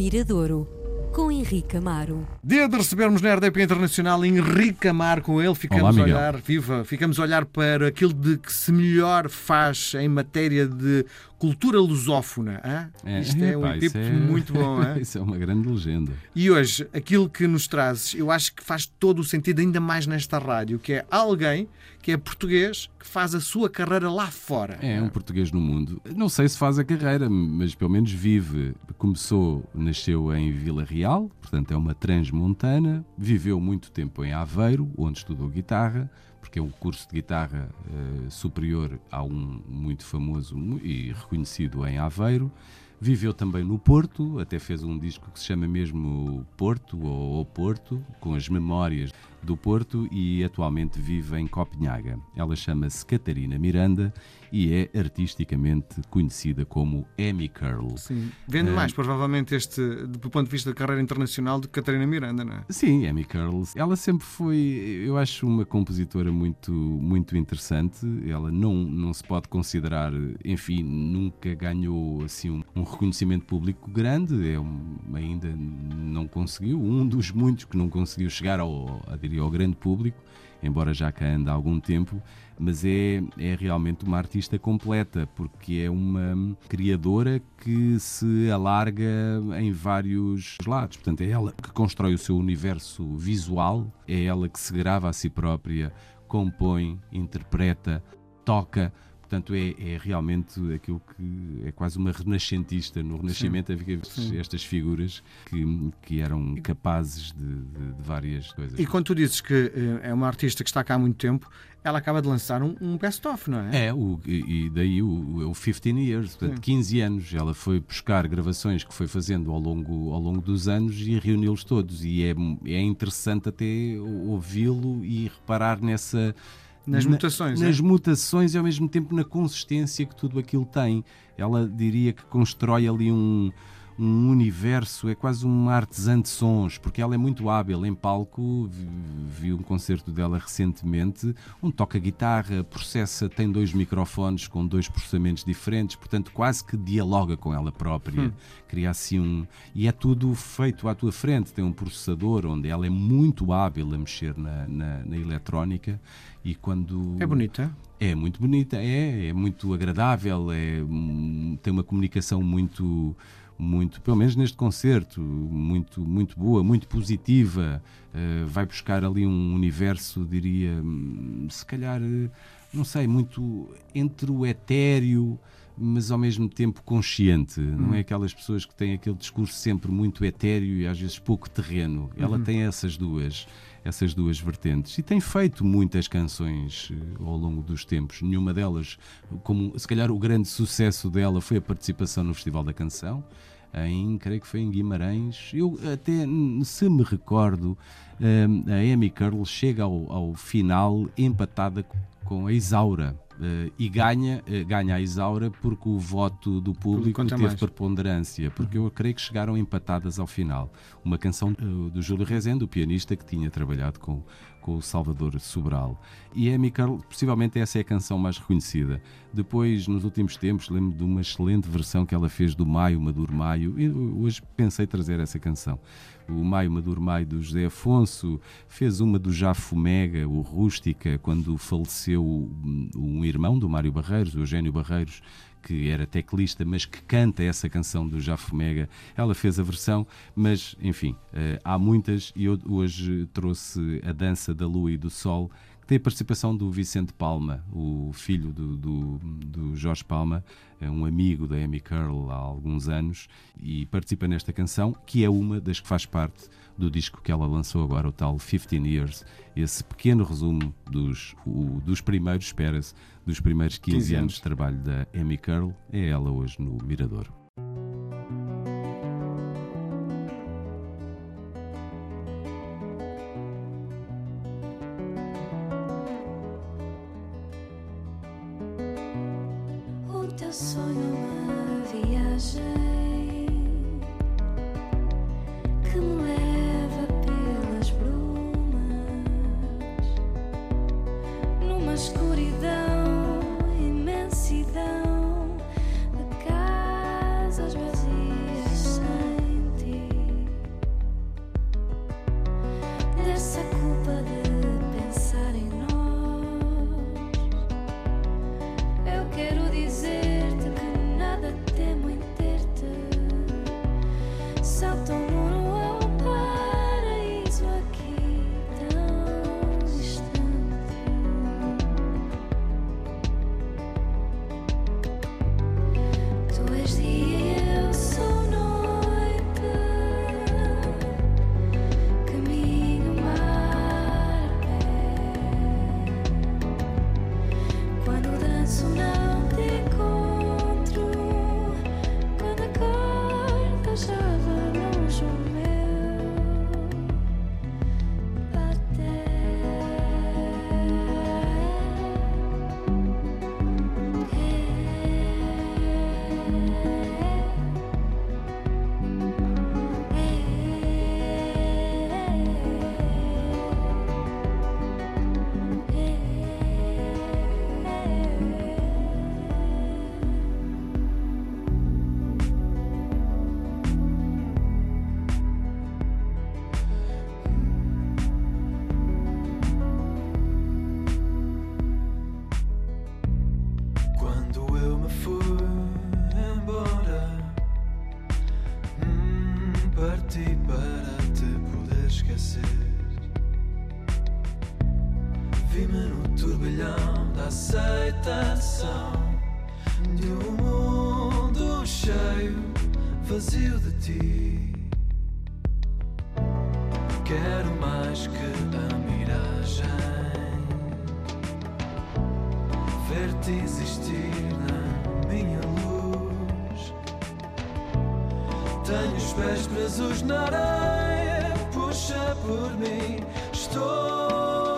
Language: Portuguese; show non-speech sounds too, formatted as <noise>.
Miradouro, com Henrique Amaro. Dia de recebermos na RDP Internacional Henrique Amaro com ele, ficamos Olá, a olhar, viva, ficamos a olhar para aquilo de que se melhor faz em matéria de cultura lusófona. hã? Isto é um pá, tipo é- muito bom. hã? <laughs> Isso é uma grande legenda. E hoje, aquilo que nos trazes, eu acho que faz todo o sentido, ainda mais nesta rádio, que é alguém que é português que faz a sua carreira lá fora. É um português no mundo. Não sei se faz a carreira, mas pelo menos vive. Começou, nasceu em Vila Real, portanto é uma transmontana. Viveu muito tempo em Aveiro, onde estudou guitarra, porque é um curso de guitarra eh, superior a um muito famoso e reconhecido em Aveiro. Viveu também no Porto, até fez um disco que se chama mesmo Porto ou O Porto, com as memórias do Porto e atualmente vive em Copenhaga. Ela chama-se Catarina Miranda e é artisticamente conhecida como Amy Curl. Sim. Vende É. mais, provavelmente, este, do ponto de vista da carreira internacional, do que Catarina Miranda, não é? Sim, Amy Curl. Ela sempre foi, eu acho, uma compositora muito, muito interessante. Ela não, não se pode considerar, enfim, nunca ganhou assim um, um reconhecimento público grande. É um- ainda não conseguiu. Um dos muitos que não conseguiu chegar ao, a, ao grande público, embora já cá anda há algum tempo. Mas é, é realmente uma artista completa, porque é uma criadora que se alarga em vários lados. Portanto, é ela que constrói o seu universo visual, é ela que se grava a si própria, compõe, interpreta, toca. Portanto, é, é realmente aquilo que é quase uma renascentista. No Renascimento havia Sim. estas figuras que, que eram capazes de, de- de várias coisas. E quando tu dizes que eh, é uma artista que está cá há muito tempo, ela acaba de lançar um, um best-of, não é? É, o, e daí o, o 15 years, portanto, Sim. 15 anos. Ela foi buscar gravações que foi fazendo ao longo, ao longo dos anos e reuniu-los todos. E é, é interessante até ouvi-lo e reparar nessa. Nas na- mutações, Nas é? mutações e ao mesmo tempo na consistência que tudo aquilo tem. Ela diria que constrói ali um, um universo, é quase uma artesã de sons, porque ela é muito hábil em palco. Vi, vi um concerto dela recentemente, onde toca guitarra, processa, tem dois microfones com dois processamentos diferentes, portanto, quase que dialoga com ela própria. Hum. Cria assim um. E é tudo feito à tua frente. Tem um processador onde ela é muito hábil a mexer na, na, na eletrónica. E quando. É bonita. É muito bonita, é, é muito agradável, é, hum, tem uma comunicação muito, muito, pelo menos neste concerto, muito, muito boa, muito positiva. eh, vai buscar ali um universo, diria, hum, se calhar, eh, não sei, muito entre o etéreo, mas ao mesmo tempo consciente. Não é aquelas pessoas que têm aquele discurso sempre muito etéreo e às vezes pouco terreno. Ela tem essas duas essas duas vertentes e tem feito muitas canções eh, ao longo dos tempos. Nenhuma delas, como se calhar o grande sucesso dela foi a participação no Festival da Canção. Em, creio que foi em Guimarães. Eu até, se me recordo, hum, a Amy Curl chega ao, ao final empatada com a Isaura. Eh, e ganha, eh, ganha a Isaura porque o voto do público teve mais. preponderância, porque eu creio que chegaram empatadas ao final. Uma canção eh, do Júlio Rezende, o pianista que tinha trabalhado com, com o Salvador Sobral. E Amy Curl, possivelmente essa é a canção mais reconhecida. Depois, nos últimos tempos, lembro de uma excelente versão que ela fez do Maio Maduro Maio. E hoje pensei trazer essa canção. O Maio Maduro Maio do José Afonso fez uma do Já Fumega, o Rústica, quando faleceu um um irmão do Mário Barreiros, o Eugênio Barreiros, que era teclista, mas que canta essa canção do Já Fumega. Ela fez a versão, mas, enfim, eh, há muitas e eu hoje trouxe a Dança da Lua e do Sol, tem a participação do Vicente Palma, o filho do, do, do Jorge Palma, é um amigo da Amy Curl há alguns anos, e participa nesta canção, que é uma das que faz parte do disco que ela lançou agora, o tal 15 Years. Esse pequeno resumo dos, o- dos primeiros, espera-se, dos primeiros 15, 15 anos anos. de trabalho da Amy Curl, é ela hoje no Mirador. Sonho uma viagem esquecer. Vi-me no turbilhão da aceitação de um mundo cheio, vazio de ti. Quero mais que a miragem ver-te existir na minha luz. Tenho os pés presos na areia, puxa por mim, estou